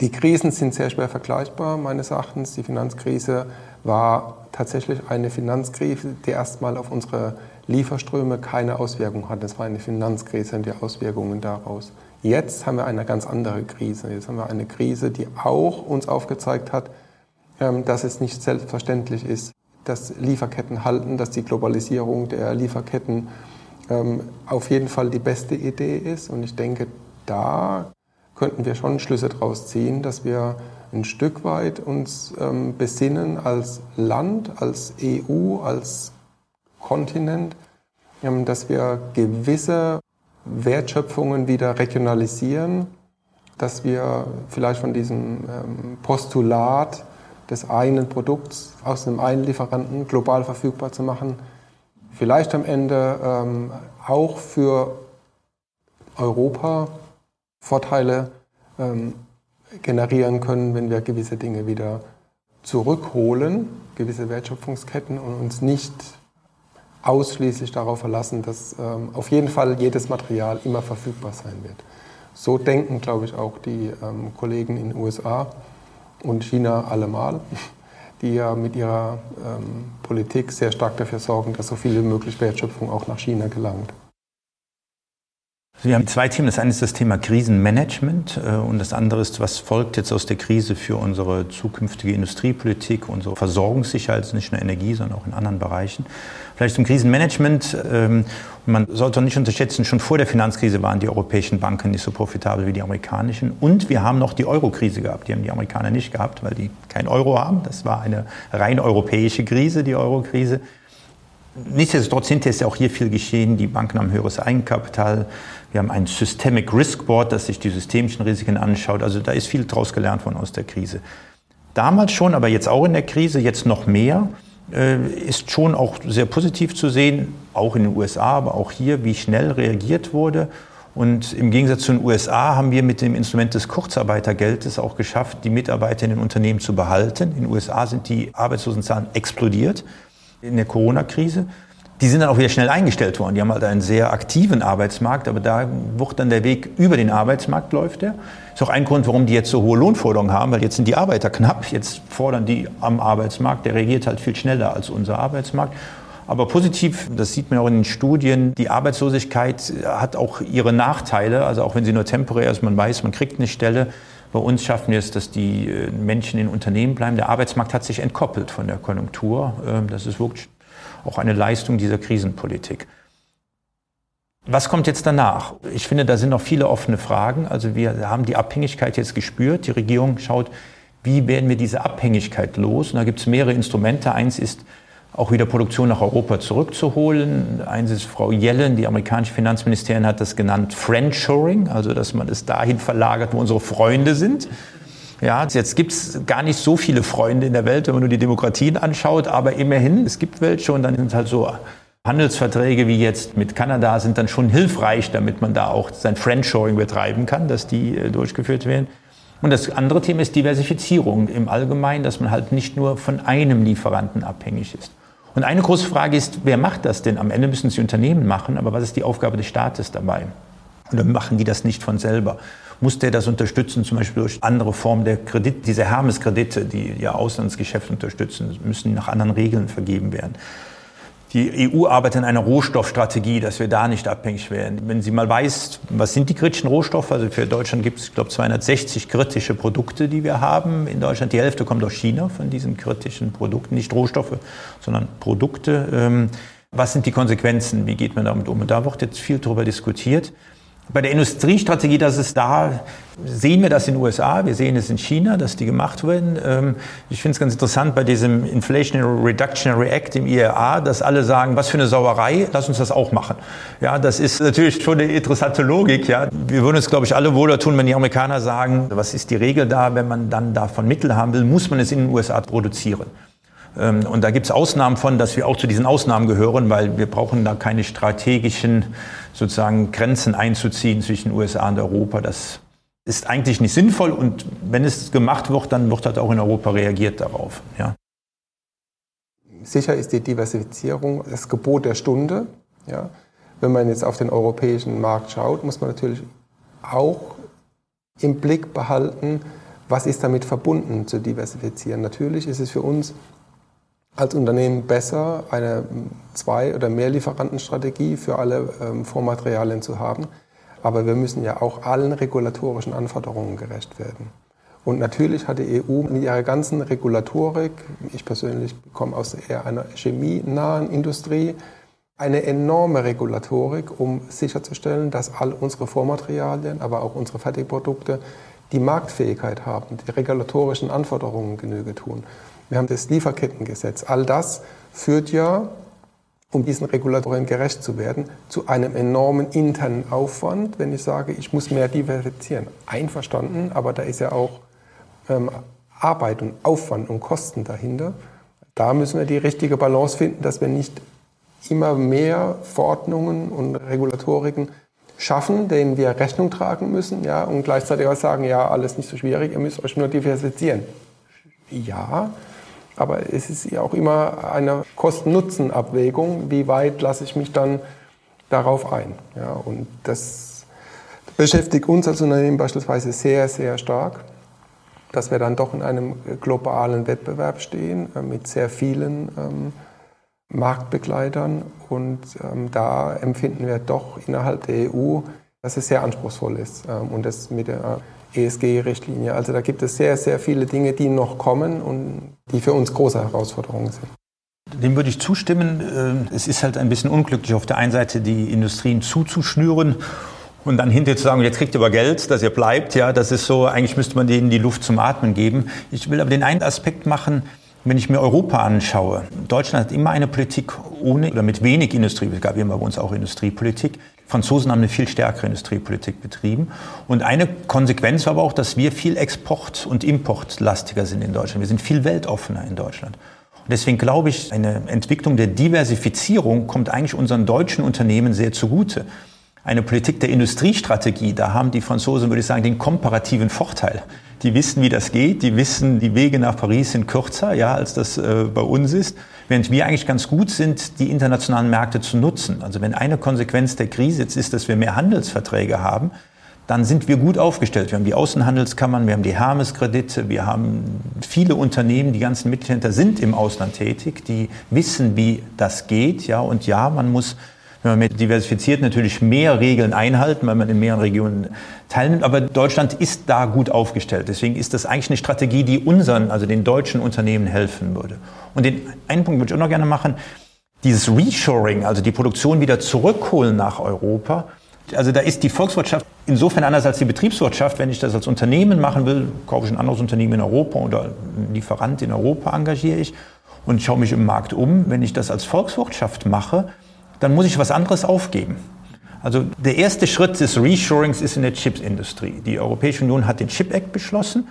die Krisen sind sehr schwer vergleichbar, meines Erachtens. Die Finanzkrise war tatsächlich eine Finanzkrise, die erstmal auf unsere Lieferströme keine Auswirkung hatten. Es war eine Finanzkrise und die Auswirkungen daraus. Jetzt haben wir eine ganz andere Krise. Jetzt haben wir eine Krise, die auch uns aufgezeigt hat, dass es nicht selbstverständlich ist, dass Lieferketten halten, dass die Globalisierung der Lieferketten ähm, auf jeden Fall die beste Idee ist. Und ich denke, da könnten wir schon Schlüsse daraus ziehen, dass wir ein Stück weit uns ähm, besinnen als Land, als EU, als Kontinent, ähm, dass wir gewisse Wertschöpfungen wieder regionalisieren, dass wir vielleicht von diesem ähm, Postulat des einen Produkts aus einem einen Lieferanten global verfügbar zu machen, vielleicht am Ende ähm, auch für Europa Vorteile generieren können, wenn wir gewisse Dinge wieder zurückholen, gewisse Wertschöpfungsketten und uns nicht ausschließlich darauf verlassen, dass ähm, auf jeden Fall jedes Material immer verfügbar sein wird. So denken, glaube ich, auch die ähm, Kollegen in den USA und China allemal, die ja mit ihrer ähm, Politik sehr stark dafür sorgen, dass so viel wie möglich Wertschöpfung auch nach China gelangt. Wir haben zwei Themen. Das eine ist das Thema Krisenmanagement äh, und das andere ist, was folgt jetzt aus der Krise für unsere zukünftige Industriepolitik, unsere Versorgungssicherheit, nicht nur Energie, sondern auch in anderen Bereichen. Vielleicht zum Krisenmanagement. Ähm, man sollte nicht unterschätzen, schon vor der Finanzkrise waren die europäischen Banken nicht so profitabel wie die amerikanischen. Und wir haben noch die Euro-Krise gehabt. Die haben die Amerikaner nicht gehabt, weil die kein Euro haben. Das war eine rein europäische Krise, die Euro-Krise. Nichtsdestotrotz hinterher ist ja auch hier viel geschehen. Die Banken haben höheres Eigenkapital. Wir haben ein Systemic Risk Board, das sich die systemischen Risiken anschaut. Also da ist viel draus gelernt worden aus der Krise. Damals schon, aber jetzt auch in der Krise, jetzt noch mehr, ist schon auch sehr positiv zu sehen, auch in den USA, aber auch hier, wie schnell reagiert wurde. Und im Gegensatz zu den USA haben wir mit dem Instrument des Kurzarbeitergeldes auch geschafft, die Mitarbeiter in den Unternehmen zu behalten. In den USA sind die Arbeitslosenzahlen explodiert in der Corona-Krise. Die sind dann auch wieder schnell eingestellt worden. Die haben halt einen sehr aktiven Arbeitsmarkt, aber da wird dann der Weg über den Arbeitsmarkt läuft der. Ist auch ein Grund, warum die jetzt so hohe Lohnforderungen haben, weil jetzt sind die Arbeiter knapp. Jetzt fordern die am Arbeitsmarkt. Der reagiert halt viel schneller als unser Arbeitsmarkt. Aber positiv, das sieht man auch in den Studien, die Arbeitslosigkeit hat auch ihre Nachteile. Also auch wenn sie nur temporär ist, man weiß, man kriegt eine Stelle. Bei uns schaffen wir es, dass die äh, Menschen in Unternehmen bleiben. Der Arbeitsmarkt hat sich entkoppelt von der Konjunktur. Ähm, das ist wirklich auch eine Leistung dieser Krisenpolitik. Was kommt jetzt danach? Ich finde, da sind noch viele offene Fragen. Also wir haben die Abhängigkeit jetzt gespürt. Die Regierung schaut, wie werden wir diese Abhängigkeit los? Und da gibt es mehrere Instrumente. Eins ist auch wieder Produktion nach Europa zurückzuholen. Eins ist Frau Yellen, die amerikanische Finanzministerin, hat das genannt Friendshoring, also dass man es dahin verlagert, wo unsere Freunde sind. Ja, jetzt gibt es gar nicht so viele Freunde in der Welt, wenn man nur die Demokratien anschaut, aber immerhin, es gibt welche und dann sind halt so Handelsverträge wie jetzt mit Kanada sind dann schon hilfreich, damit man da auch sein Friendshoring betreiben kann, dass die äh, durchgeführt werden. Und das andere Thema ist Diversifizierung im Allgemeinen, dass man halt nicht nur von einem Lieferanten abhängig ist. Und eine große Frage ist, wer macht das denn? Am Ende müssen es die Unternehmen machen, aber was ist die Aufgabe des Staates dabei? Oder machen die das nicht von selber? Muss der das unterstützen, zum Beispiel durch andere Formen der Kredite, diese Hermes-Kredite, die ja Auslandsgeschäfte unterstützen, müssen nach anderen Regeln vergeben werden. Die EU arbeitet an einer Rohstoffstrategie, dass wir da nicht abhängig werden. Wenn sie mal weiß, was sind die kritischen Rohstoffe, also für Deutschland gibt es, ich glaube, 260 kritische Produkte, die wir haben in Deutschland. Die Hälfte kommt aus China von diesen kritischen Produkten, nicht Rohstoffe, sondern Produkte. Ähm, was sind die Konsequenzen? Wie geht man damit um? Und da wird jetzt viel darüber diskutiert. Bei der Industriestrategie, dass es da, sehen wir das in den USA, wir sehen es in China, dass die gemacht werden. Ähm, ich finde es ganz interessant bei diesem Inflation Reductionary Act im IRA, dass alle sagen, was für eine Sauerei, lass uns das auch machen. Ja, das ist natürlich schon eine interessante Logik. Ja, wir würden uns, glaube ich, alle wohler tun, wenn die Amerikaner sagen, was ist die Regel da, wenn man dann davon Mittel haben will, muss man es in den USA produzieren. Ähm, und da gibt es Ausnahmen von, dass wir auch zu diesen Ausnahmen gehören, weil wir brauchen da keine strategischen sozusagen Grenzen einzuziehen zwischen USA und Europa. Das ist eigentlich nicht sinnvoll und wenn es gemacht wird, dann wird halt auch in Europa reagiert darauf. Ja. Sicher ist die Diversifizierung das Gebot der Stunde. Ja. Wenn man jetzt auf den europäischen Markt schaut, muss man natürlich auch im Blick behalten, was ist damit verbunden zu diversifizieren. Natürlich ist es für uns als Unternehmen besser, eine Zwei- oder Mehrlieferantenstrategie für alle ähm, Vormaterialien zu haben. Aber wir müssen ja auch allen regulatorischen Anforderungen gerecht werden. Und natürlich hat die EU mit ihrer ganzen Regulatorik, ich persönlich komme aus eher einer chemienahen Industrie, eine enorme Regulatorik, um sicherzustellen, dass all unsere Vormaterialien, aber auch unsere Fertigprodukte die Marktfähigkeit haben, die regulatorischen Anforderungen Genüge tun. Wir haben das Lieferkettengesetz. All das führt ja, um diesen Regulatorien gerecht zu werden, zu einem enormen internen Aufwand, wenn ich sage, ich muss mehr diversifizieren. Einverstanden, aber da ist ja auch ähm, Arbeit und Aufwand und Kosten dahinter. Da müssen wir die richtige Balance finden, dass wir nicht immer mehr Verordnungen und Regulatoriken schaffen, denen wir Rechnung tragen müssen, ja, und gleichzeitig auch sagen, ja, alles nicht so schwierig, ihr müsst euch nur diversifizieren. Ja, aber es ist ja auch immer eine Kosten-Nutzen-Abwägung, wie weit lasse ich mich dann darauf ein. Ja, und das beschäftigt uns als Unternehmen beispielsweise sehr, sehr stark, dass wir dann doch in einem globalen Wettbewerb stehen äh, mit sehr vielen ähm, Marktbegleitern. Und ähm, da empfinden wir doch innerhalb der EU, dass es sehr anspruchsvoll ist. Ähm, und das mit der ESG-Richtlinie. Also da gibt es sehr, sehr viele Dinge, die noch kommen und die für uns große Herausforderungen sind. Dem würde ich zustimmen. Äh, es ist halt ein bisschen unglücklich, auf der einen Seite die Industrien zuzuschnüren und dann hinterher zu sagen, jetzt kriegt ihr aber Geld, dass ihr bleibt. Ja, das ist so, eigentlich müsste man denen die Luft zum Atmen geben. Ich will aber den einen Aspekt machen, wenn ich mir Europa anschaue. Deutschland hat immer eine Politik ohne oder mit wenig Industrie. Es gab immer bei uns auch Industriepolitik. Franzosen haben eine viel stärkere Industriepolitik betrieben. Und eine Konsequenz war aber auch, dass wir viel Export- und Importlastiger sind in Deutschland. Wir sind viel weltoffener in Deutschland. Und deswegen glaube ich, eine Entwicklung der Diversifizierung kommt eigentlich unseren deutschen Unternehmen sehr zugute. Eine Politik der Industriestrategie, da haben die Franzosen, würde ich sagen, den komparativen Vorteil. Die wissen, wie das geht, die wissen, die Wege nach Paris sind kürzer, ja, als das äh, bei uns ist. Während wir eigentlich ganz gut sind, die internationalen Märkte zu nutzen. Also wenn eine Konsequenz der Krise jetzt ist, dass wir mehr Handelsverträge haben, dann sind wir gut aufgestellt. Wir haben die Außenhandelskammern, wir haben die Hermes-Kredite, wir haben viele Unternehmen, die ganzen Mittelhändler sind im Ausland tätig, die wissen, wie das geht. Ja, und ja, man muss wenn man mit diversifiziert natürlich mehr Regeln einhalten, weil man in mehreren Regionen teilnimmt. Aber Deutschland ist da gut aufgestellt. Deswegen ist das eigentlich eine Strategie, die unseren, also den deutschen Unternehmen helfen würde. Und den einen Punkt würde ich auch noch gerne machen. Dieses Reshoring, also die Produktion wieder zurückholen nach Europa, also da ist die Volkswirtschaft insofern anders als die Betriebswirtschaft. Wenn ich das als Unternehmen machen will, kaufe ich ein anderes Unternehmen in Europa oder einen Lieferant in Europa engagiere ich und schaue mich im Markt um. Wenn ich das als Volkswirtschaft mache, dann muss ich was anderes aufgeben. Also der erste Schritt des Reshorings ist in der Chipsindustrie. Die Europäische Union hat den Chip Act beschlossen.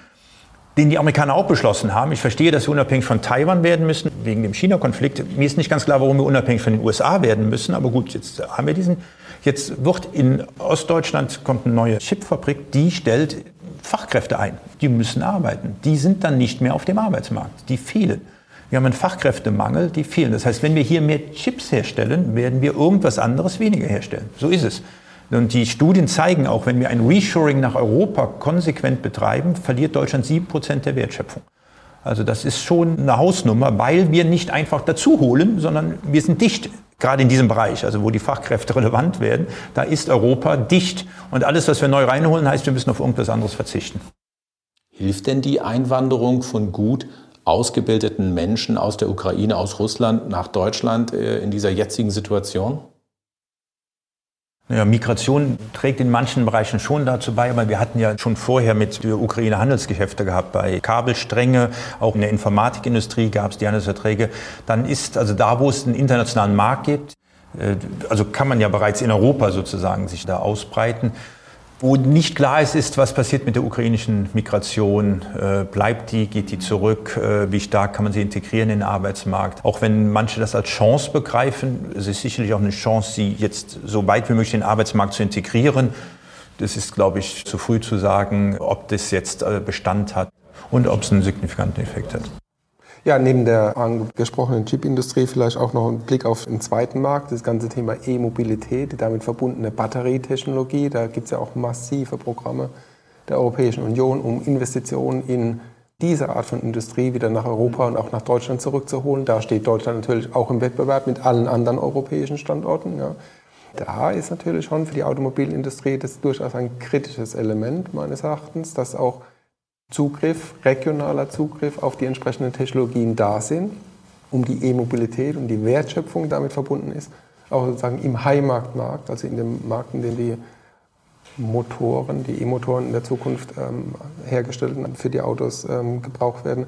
den die Amerikaner auch beschlossen haben. Ich verstehe, dass wir unabhängig von Taiwan werden müssen, wegen dem China-Konflikt. Mir ist nicht ganz klar, warum wir unabhängig von den USA werden müssen. Aber gut, jetzt haben wir diesen. Jetzt wird in Ostdeutschland kommt eine neue Chipfabrik, die stellt Fachkräfte ein. Die müssen arbeiten. Die sind dann nicht mehr auf dem Arbeitsmarkt. Die fehlen. Wir haben einen Fachkräftemangel, die fehlen. Das heißt, wenn wir hier mehr Chips herstellen, werden wir irgendwas anderes weniger herstellen. So ist es. Und die Studien zeigen auch, wenn wir ein Reshoring nach Europa konsequent betreiben, verliert Deutschland sieben Prozent der Wertschöpfung. Also das ist schon eine Hausnummer, weil wir nicht einfach dazu holen, sondern wir sind dicht, gerade in diesem Bereich, also wo die Fachkräfte (laughs) relevant werden. Da ist Europa dicht. Und alles, was wir neu reinholen, heißt, wir müssen auf irgendwas anderes verzichten. Hilft denn die Einwanderung von gut ausgebildeten Menschen aus der Ukraine, aus Russland nach Deutschland äh, in dieser jetzigen Situation? Ja, Migration trägt in manchen Bereichen schon dazu bei, aber wir hatten ja schon vorher mit der Ukraine Handelsgeschäfte gehabt. Bei Kabelstränge, auch in der Informatikindustrie gab es die Handelsverträge. Dann ist also da, wo es einen internationalen Markt gibt, äh, also kann man ja bereits in Europa sozusagen sich da ausbreiten. Wo nicht klar ist, ist, was passiert mit der ukrainischen Migration. Äh, bleibt die, geht die zurück? Äh, wie stark kann man sie integrieren in den Arbeitsmarkt? Auch wenn manche das als Chance begreifen, es ist sicherlich auch eine Chance, sie jetzt so weit wie möglich in den Arbeitsmarkt zu integrieren. Das ist, glaube ich, zu früh zu sagen, ob das jetzt äh, Bestand hat und ob es einen signifikanten Effekt hat. Ja, neben der angesprochenen Chipindustrie vielleicht auch noch ein Blick auf den zweiten Markt, das ganze Thema E-Mobilität, die damit verbundene Batterietechnologie. Da gibt es ja auch massive Programme der Europäischen Union, um Investitionen in diese Art von Industrie wieder nach Europa und auch nach Deutschland zurückzuholen. Da steht Deutschland natürlich auch im Wettbewerb mit allen anderen europäischen Standorten. Ja. Da ist natürlich schon für die Automobilindustrie das durchaus ein kritisches Element meines Erachtens, dass auch Zugriff, regionaler Zugriff auf die entsprechenden Technologien da sind, um die E-Mobilität und die Wertschöpfung damit verbunden ist, auch sozusagen im Heimatmarkt, also in dem Markt, in dem die Motoren, die E-Motoren in der Zukunft ähm, hergestellt und für die Autos ähm, gebraucht werden,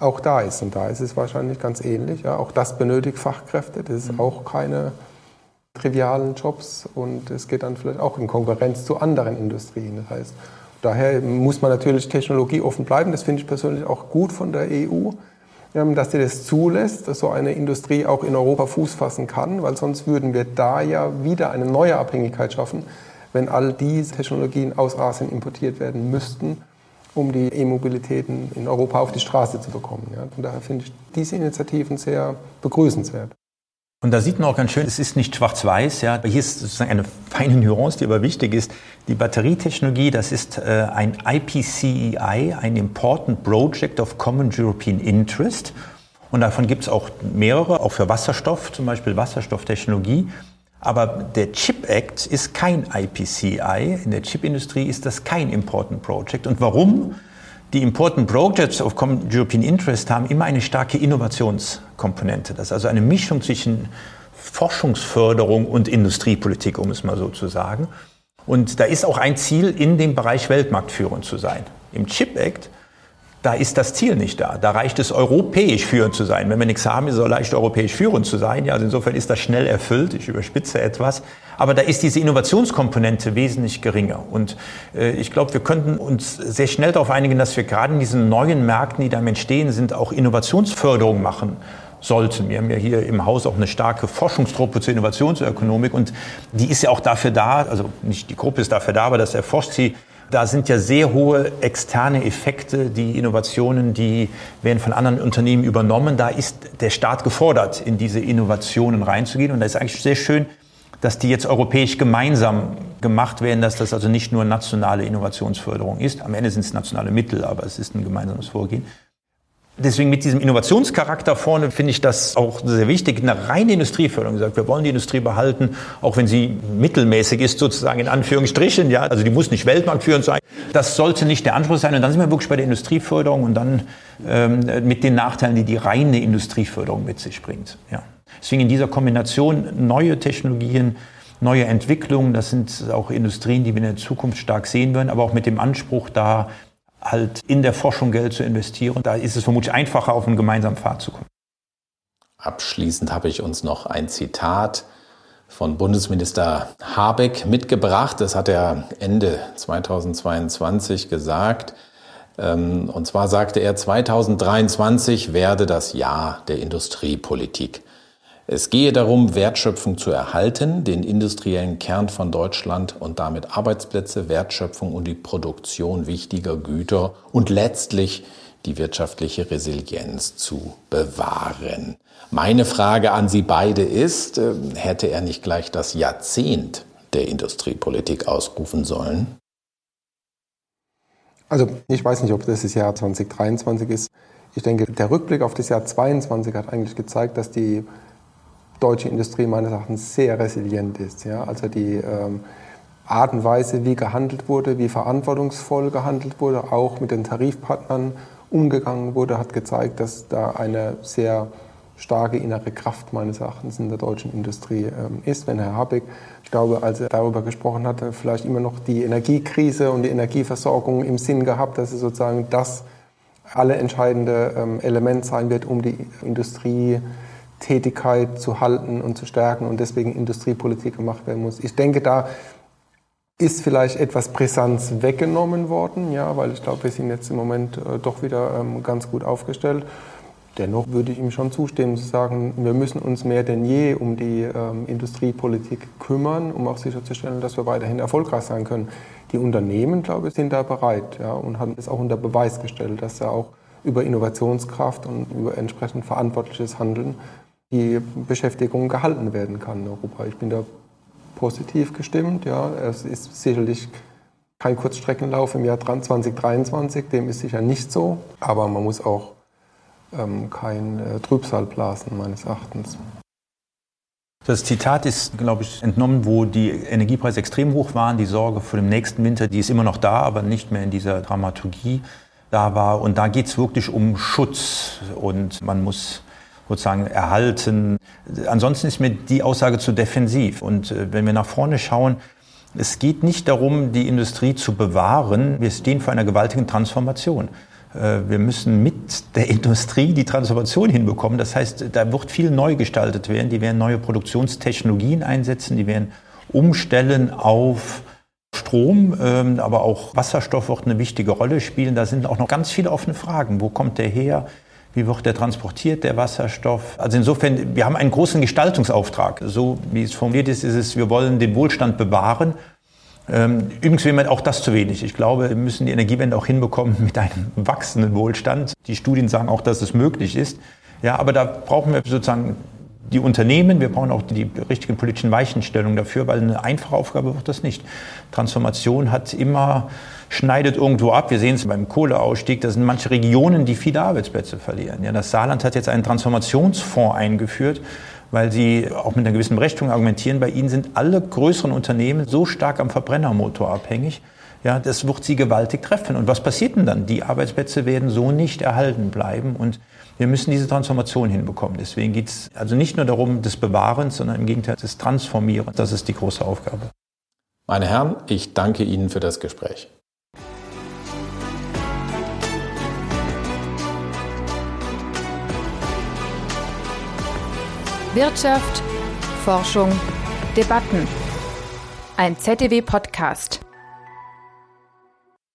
auch da ist. Und da ist es wahrscheinlich ganz ähnlich. Ja. Auch das benötigt Fachkräfte, das ist mhm. auch keine trivialen Jobs und es geht dann vielleicht auch in Konkurrenz zu anderen Industrien. Das heißt, Daher muss man natürlich technologieoffen bleiben. Das finde ich persönlich auch gut von der EU, ähm, dass sie das zulässt, dass so eine Industrie auch in Europa Fuß fassen kann, weil sonst würden wir da ja wieder eine neue Abhängigkeit schaffen, wenn all diese Technologien aus Asien importiert werden müssten, um die E-Mobilitäten in Europa auf die Straße zu bekommen. Von daher finde ich diese Initiativen sehr begrüßenswert. Und da sieht man auch ganz schön, es ist nicht schwarz-weiß. Ja. Hier ist sozusagen eine feine Nuance, die aber wichtig ist. Die Batterietechnologie, das ist äh, ein IPCEI, ein Important Project of Common European Interest. Und davon gibt es auch mehrere, auch für Wasserstoff, zum Beispiel Wasserstofftechnologie. Aber der Chip Act ist kein IPCEI. In der Chipindustrie ist das kein Important Project. Und warum? Die Important Projects of Common European Interest haben immer eine starke Innovationskomponente. Das ist also eine Mischung zwischen Forschungsförderung und Industriepolitik, um es mal so zu sagen. Und da ist auch ein Ziel, in dem Bereich Weltmarktführend zu sein. Im Chip Act da ist das Ziel nicht da. Da reicht es, europäisch führend zu sein. Wenn wir nichts haben, ist es auch leicht, europäisch führend zu sein. Ja, also insofern ist das schnell erfüllt. Ich überspitze etwas. Aber da ist diese Innovationskomponente wesentlich geringer. Und äh, ich glaube, wir könnten uns sehr schnell darauf einigen, dass wir gerade in diesen neuen Märkten, die da entstehen sind, auch Innovationsförderung machen sollten. Wir haben ja hier im Haus auch eine starke Forschungstruppe zur Innovationsökonomik und die ist ja auch dafür da, also nicht die Gruppe ist dafür da, aber das erforscht sie da sind ja sehr hohe externe Effekte, die Innovationen, die werden von anderen Unternehmen übernommen. Da ist der Staat gefordert, in diese Innovationen reinzugehen. Und da ist eigentlich sehr schön, dass die jetzt europäisch gemeinsam gemacht werden, dass das also nicht nur nationale Innovationsförderung ist. Am Ende sind es nationale Mittel, aber es ist ein gemeinsames Vorgehen. Deswegen mit diesem Innovationscharakter vorne finde ich das auch sehr wichtig. Eine reine Industrieförderung gesagt, wir wollen die Industrie behalten, auch wenn sie mittelmäßig ist, sozusagen in Anführungsstrichen. Ja, also die muss nicht weltmarktführend sein. Das sollte nicht der Anspruch sein. Und dann sind wir wirklich bei der Industrieförderung und dann ähm, mit den Nachteilen, die die reine Industrieförderung mit sich bringt. Ja. Deswegen in dieser Kombination neue Technologien, neue Entwicklungen, das sind auch Industrien, die wir in der Zukunft stark sehen werden, aber auch mit dem Anspruch da, halt in der Forschung Geld zu investieren. Da ist es vermutlich einfacher, auf einen gemeinsamen Pfad zu kommen. Abschließend habe ich uns noch ein Zitat von Bundesminister Habeck mitgebracht. Das hat er Ende 2022 gesagt. Ähm, und zwar sagte er, 2023 werde das Jahr der Industriepolitik. Es gehe darum, Wertschöpfung zu erhalten, den industriellen Kern von Deutschland und damit Arbeitsplätze, Wertschöpfung und die Produktion wichtiger Güter und letztlich die wirtschaftliche Resilienz zu bewahren. Meine Frage an Sie beide ist, äh, hätte er nicht gleich das Jahrzehnt der Industriepolitik ausrufen sollen? Also ich weiß nicht, ob das das Jahr 2023 ist. Ich denke, der Rückblick auf das Jahr 2022 hat eigentlich gezeigt, dass die deutsche Industrie meines Erachtens sehr resilient ist. Ja? Also die ähm, Art und Weise, wie gehandelt wurde, wie verantwortungsvoll gehandelt wurde, auch mit den Tarifpartnern umgegangen wurde, hat gezeigt, dass da eine sehr starke innere Kraft meines Erachtens in der deutschen Industrie ähm, ist. Wenn Herr Habeck, ich glaube, als er darüber gesprochen hatte, vielleicht immer noch die Energiekrise und die Energieversorgung im Sinn gehabt, dass es sozusagen das alle entscheidende ähm, Element sein wird, um die Industrietätigkeit zu halten und zu stärken und deswegen Industriepolitik gemacht werden muss. Ich denke, da ist vielleicht etwas Brisanz weggenommen worden, ja, weil ich glaube, wir sind jetzt im Moment äh, doch wieder ähm, ganz gut aufgestellt. Dennoch würde ich ihm schon zustimmen, zu sagen, wir müssen uns mehr denn je um die ähm, Industriepolitik kümmern, um auch sicherzustellen, dass wir weiterhin erfolgreich sein können. Die Unternehmen, glaube ich, sind da bereit ja, und haben es auch unter Beweis gestellt, dass ja auch über Innovationskraft und über entsprechend verantwortliches Handeln die Beschäftigung gehalten werden kann in Europa. Ich bin da positiv gestimmt. Ja. Es ist sicherlich kein Kurzstreckenlauf im Jahr 2023, dem ist sicher nicht so, aber man muss auch ähm, kein äh, Trübsal blasen, meines Erachtens. Das Zitat ist, glaube ich, entnommen, wo die Energiepreise extrem hoch waren. Die Sorge vor dem nächsten Winter, die ist immer noch da, aber nicht mehr in dieser Dramaturgie da war. Und da geht es wirklich um Schutz und man muss sozusagen erhalten. Ansonsten ist mir die Aussage zu defensiv. Und äh, wenn wir nach vorne schauen, es geht nicht darum, die Industrie zu bewahren. Wir stehen vor einer gewaltigen Transformation. Äh, wir müssen mit der Industrie die Transformation hinbekommen. Das heißt, da wird viel neu gestaltet werden. Die werden neue Produktionstechnologien einsetzen, die werden umstellen auf Strom, ähm, aber auch Wasserstoff wird eine wichtige Rolle spielen. Da sind auch noch ganz viele offene Fragen. Wo kommt der her? Wie wird der transportiert, der Wasserstoff? Also insofern, wir haben einen großen Gestaltungsauftrag. So wie es formuliert ist, ist es, wir wollen den Wohlstand bewahren ähm, übrigens wäre mir auch das zu wenig. Ich glaube, wir müssen die Energiewende auch hinbekommen mit einem wachsenden Wohlstand. Die Studien sagen auch, dass es möglich ist. Ja, aber da brauchen wir sozusagen die Unternehmen, wir brauchen auch die richtigen politischen Weichenstellungen dafür, weil eine einfache Aufgabe wird das nicht. Transformation hat immer, schneidet irgendwo ab. Wir sehen es beim Kohleausstieg, da sind manche Regionen, die viele Arbeitsplätze verlieren. Ja, das Saarland hat jetzt einen Transformationsfonds eingeführt, weil sie auch mit einer gewissen Berechtigung argumentieren, bei ihnen sind alle größeren Unternehmen so stark am Verbrennermotor abhängig, ja, das wird sie gewaltig treffen. Und was passiert denn dann? Die Arbeitsplätze werden so nicht erhalten bleiben und wir müssen diese Transformation hinbekommen. Deswegen geht es also nicht nur darum des Bewahrens, sondern im Gegenteil des Transformierens. Das ist die große Aufgabe. Meine Herren, ich danke Ihnen für das Gespräch. Wirtschaft, Forschung, Debatten. Ein ZDW-Podcast.